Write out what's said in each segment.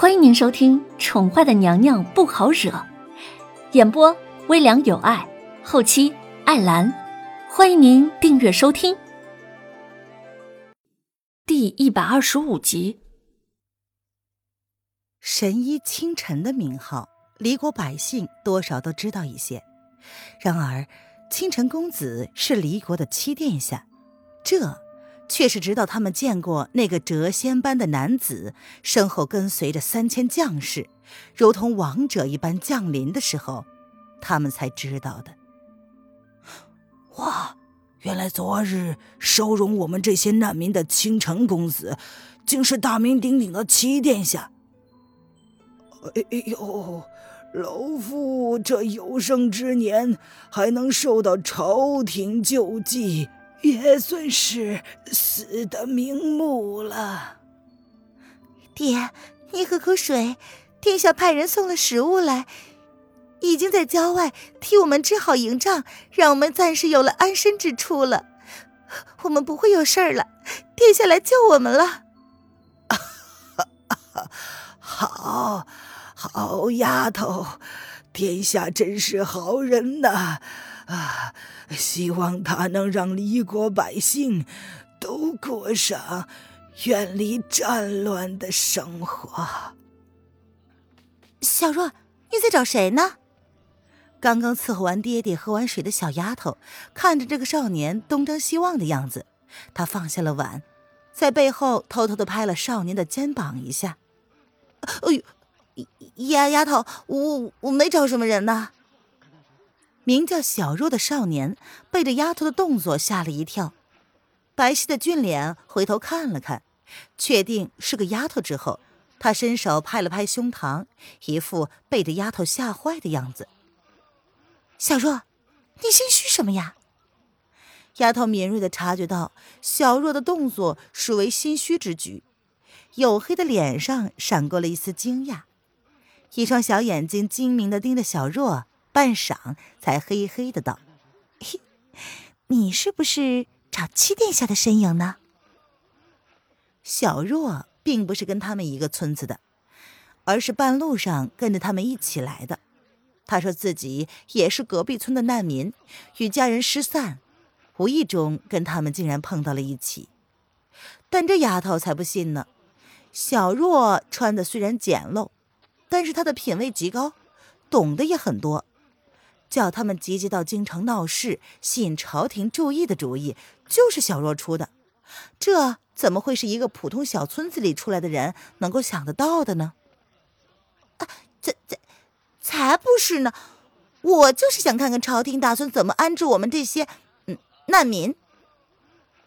欢迎您收听《宠坏的娘娘不好惹》，演播微凉有爱，后期艾兰。欢迎您订阅收听。第一百二十五集，神医清晨的名号，离国百姓多少都知道一些。然而，清晨公子是离国的七殿下，这。却是直到他们见过那个谪仙般的男子，身后跟随着三千将士，如同王者一般降临的时候，他们才知道的。哇，原来昨日收容我们这些难民的倾城公子，竟是大名鼎鼎的齐殿下。哎呦，老夫这有生之年还能受到朝廷救济。也算是死的瞑目了。爹，你喝口水。殿下派人送了食物来，已经在郊外替我们支好营帐，让我们暂时有了安身之处了。我们不会有事儿了。殿下来救我们了。好，好丫头，殿下真是好人呐。啊！希望他能让黎国百姓都过上远离战乱的生活。小若，你在找谁呢？刚刚伺候完爹爹喝完水的小丫头，看着这个少年东张西望的样子，她放下了碗，在背后偷偷的拍了少年的肩膀一下。哎呦，丫丫头，我我没找什么人呢。名叫小若的少年被这丫头的动作吓了一跳，白皙的俊脸回头看了看，确定是个丫头之后，他伸手拍了拍胸膛，一副被这丫头吓坏的样子。小若，你心虚什么呀？丫头敏锐的察觉到小若的动作属为心虚之举，黝黑的脸上闪过了一丝惊讶，一双小眼睛精明的盯着小若。半晌，才嘿嘿的道：“嘿你是不是找七殿下的身影呢？”小若并不是跟他们一个村子的，而是半路上跟着他们一起来的。他说自己也是隔壁村的难民，与家人失散，无意中跟他们竟然碰到了一起。但这丫头才不信呢。小若穿的虽然简陋，但是他的品味极高，懂得也很多。叫他们集结到京城闹事，吸引朝廷注意的主意，就是小若出的。这怎么会是一个普通小村子里出来的人能够想得到的呢？啊，这这才不是呢！我就是想看看朝廷打算怎么安置我们这些嗯难民。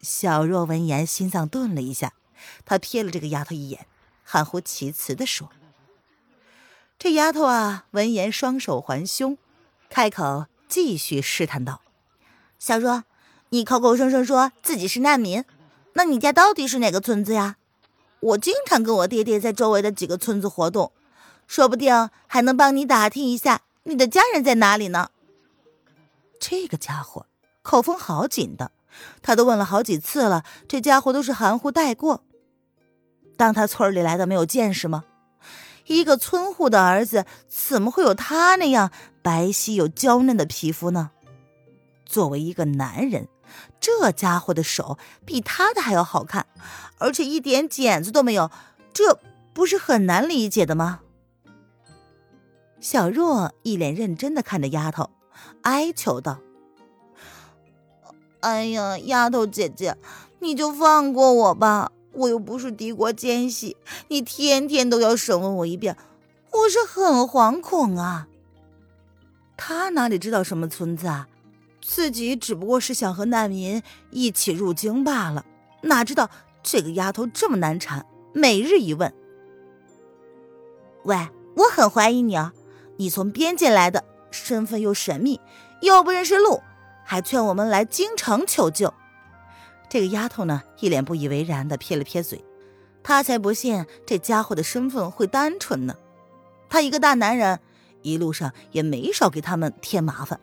小若闻言，心脏顿了一下，她瞥了这个丫头一眼，含糊其辞地说：“这丫头啊，闻言双手环胸。”开口继续试探道：“小若，你口口声声说自己是难民，那你家到底是哪个村子呀？我经常跟我爹爹在周围的几个村子活动，说不定还能帮你打听一下你的家人在哪里呢。”这个家伙口风好紧的，他都问了好几次了，这家伙都是含糊带过。当他村里来的没有见识吗？一个村户的儿子怎么会有他那样白皙又娇嫩的皮肤呢？作为一个男人，这家伙的手比他的还要好看，而且一点茧子都没有，这不是很难理解的吗？小若一脸认真的看着丫头，哀求道：“哎呀，丫头姐姐，你就放过我吧。”我又不是敌国奸细，你天天都要审问我一遍，我是很惶恐啊。他哪里知道什么村子啊？自己只不过是想和难民一起入京罢了，哪知道这个丫头这么难缠，每日一问。喂，我很怀疑你啊，你从边界来的，身份又神秘，又不认识路，还劝我们来京城求救。这个丫头呢，一脸不以为然的撇了撇嘴，她才不信这家伙的身份会单纯呢。他一个大男人，一路上也没少给他们添麻烦，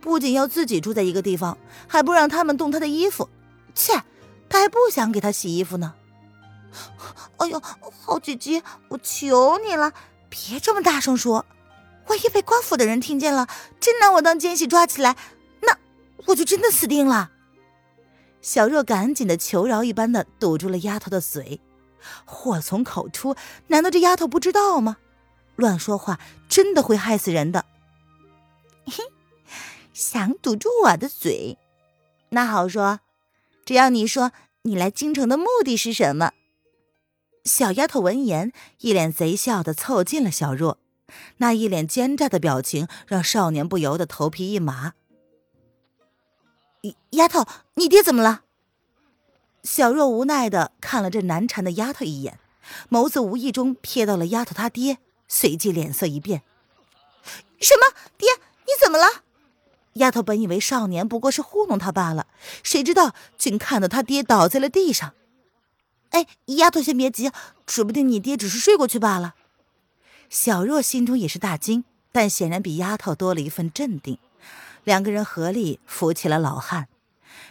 不仅要自己住在一个地方，还不让他们动他的衣服。切，他还不想给他洗衣服呢。哎呦，好姐姐，我求你了，别这么大声说，万一被官府的人听见了，真拿我当奸细抓起来，那我就真的死定了。小若赶紧的求饶一般的堵住了丫头的嘴，祸从口出，难道这丫头不知道吗？乱说话真的会害死人的。嘿，想堵住我的嘴，那好说，只要你说你来京城的目的是什么。小丫头闻言，一脸贼笑的凑近了小若，那一脸奸诈的表情让少年不由得头皮一麻。丫头，你爹怎么了？小若无奈的看了这难缠的丫头一眼，眸子无意中瞥到了丫头他爹，随即脸色一变。什么？爹，你怎么了？丫头本以为少年不过是糊弄他罢了，谁知道竟看到他爹倒在了地上。哎，丫头先别急，指不定你爹只是睡过去罢了。小若心中也是大惊，但显然比丫头多了一份镇定。两个人合力扶起了老汉，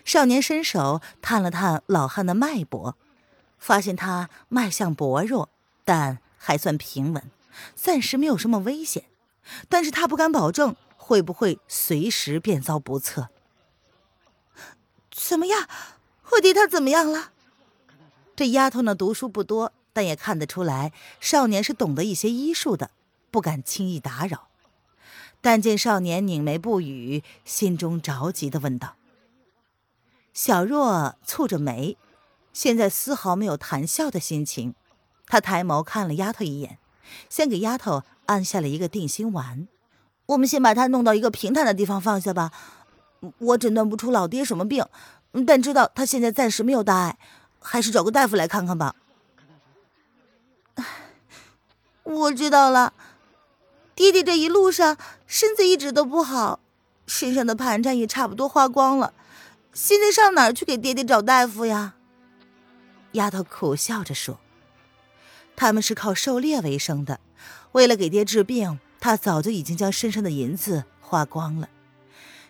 少年伸手探了探老汉的脉搏，发现他脉象薄弱，但还算平稳，暂时没有什么危险。但是他不敢保证会不会随时变遭不测。怎么样，我爹他怎么样了？这丫头呢，读书不多，但也看得出来少年是懂得一些医术的，不敢轻易打扰。但见少年拧眉不语，心中着急的问道：“小若蹙着眉，现在丝毫没有谈笑的心情。他抬眸看了丫头一眼，先给丫头按下了一个定心丸。我们先把他弄到一个平坦的地方放下吧。我诊断不出老爹什么病，但知道他现在暂时没有大碍，还是找个大夫来看看吧。我知道了。”爹爹这一路上身子一直都不好，身上的盘缠也差不多花光了，现在上哪儿去给爹爹找大夫呀？丫头苦笑着说：“他们是靠狩猎为生的，为了给爹治病，他早就已经将身上的银子花光了。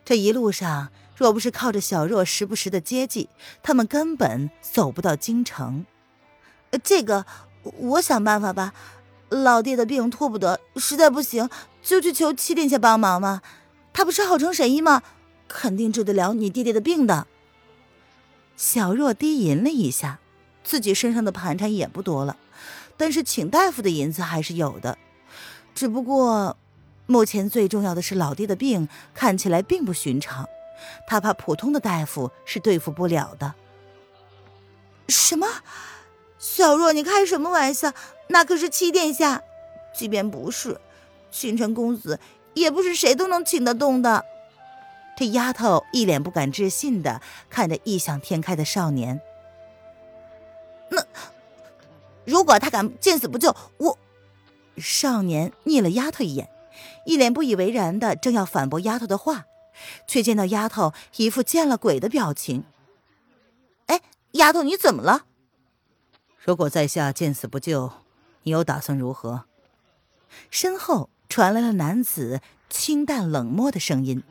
这一路上，若不是靠着小若时不时的接济，他们根本走不到京城。这个，我想办法吧。”老爹的病拖不得，实在不行就去求七殿下帮忙嘛。他不是号称神医吗？肯定治得了你爹爹的病的。小若低吟了一下，自己身上的盘缠也不多了，但是请大夫的银子还是有的。只不过，目前最重要的是老爹的病看起来并不寻常，他怕普通的大夫是对付不了的。什么？小若，你开什么玩笑？那可是七殿下，即便不是星辰公子，也不是谁都能请得动的。这丫头一脸不敢置信的看着异想天开的少年。那如果他敢见死不救，我……少年睨了丫头一眼，一脸不以为然的正要反驳丫头的话，却见到丫头一副见了鬼的表情。哎，丫头，你怎么了？如果在下见死不救，你又打算如何？身后传来了男子清淡冷漠的声音，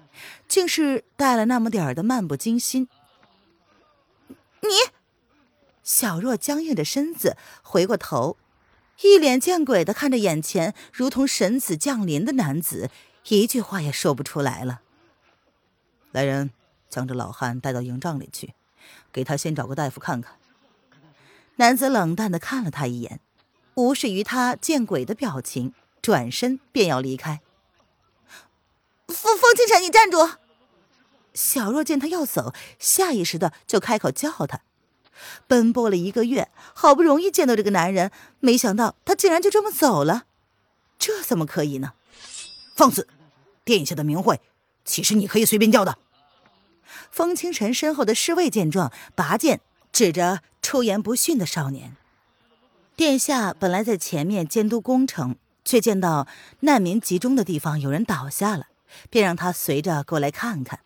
竟是带了那么点儿的漫不经心。你，小若僵硬着身子回过头，一脸见鬼的看着眼前如同神子降临的男子，一句话也说不出来了。来人，将这老汉带到营帐里去，给他先找个大夫看看。男子冷淡的看了他一眼，无视于他见鬼的表情，转身便要离开。风风清晨，你站住！小若见他要走，下意识的就开口叫他。奔波了一个月，好不容易见到这个男人，没想到他竟然就这么走了，这怎么可以呢？放肆！殿下的名讳，岂是你可以随便叫的？风清晨身后的侍卫见状，拔剑指着。出言不逊的少年，殿下本来在前面监督工程，却见到难民集中的地方有人倒下了，便让他随着过来看看。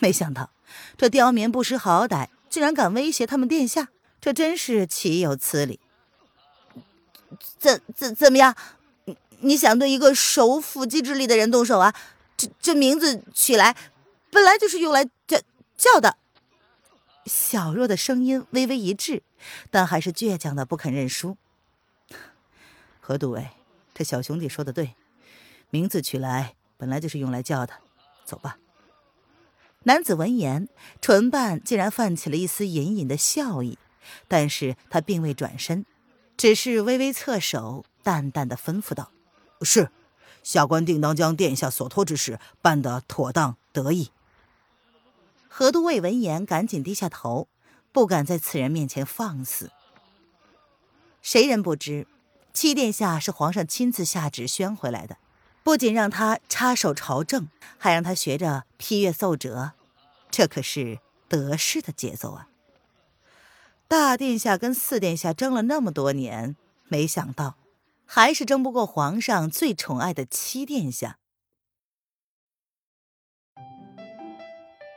没想到这刁民不识好歹，竟然敢威胁他们殿下，这真是岂有此理！怎怎怎么样？你想对一个手无缚鸡之力的人动手啊？这这名字取来，本来就是用来叫叫的。小若的声音微微一滞，但还是倔强的不肯认输。何都尉，这小兄弟说的对，名字取来本来就是用来叫的。走吧。男子闻言，唇瓣竟然泛起了一丝隐隐的笑意，但是他并未转身，只是微微侧手，淡淡的吩咐道：“是，下官定当将殿下所托之事办得妥当得意。”何都尉闻言，赶紧低下头，不敢在此人面前放肆。谁人不知，七殿下是皇上亲自下旨宣回来的。不仅让他插手朝政，还让他学着批阅奏折，这可是得势的节奏啊！大殿下跟四殿下争了那么多年，没想到还是争不过皇上最宠爱的七殿下。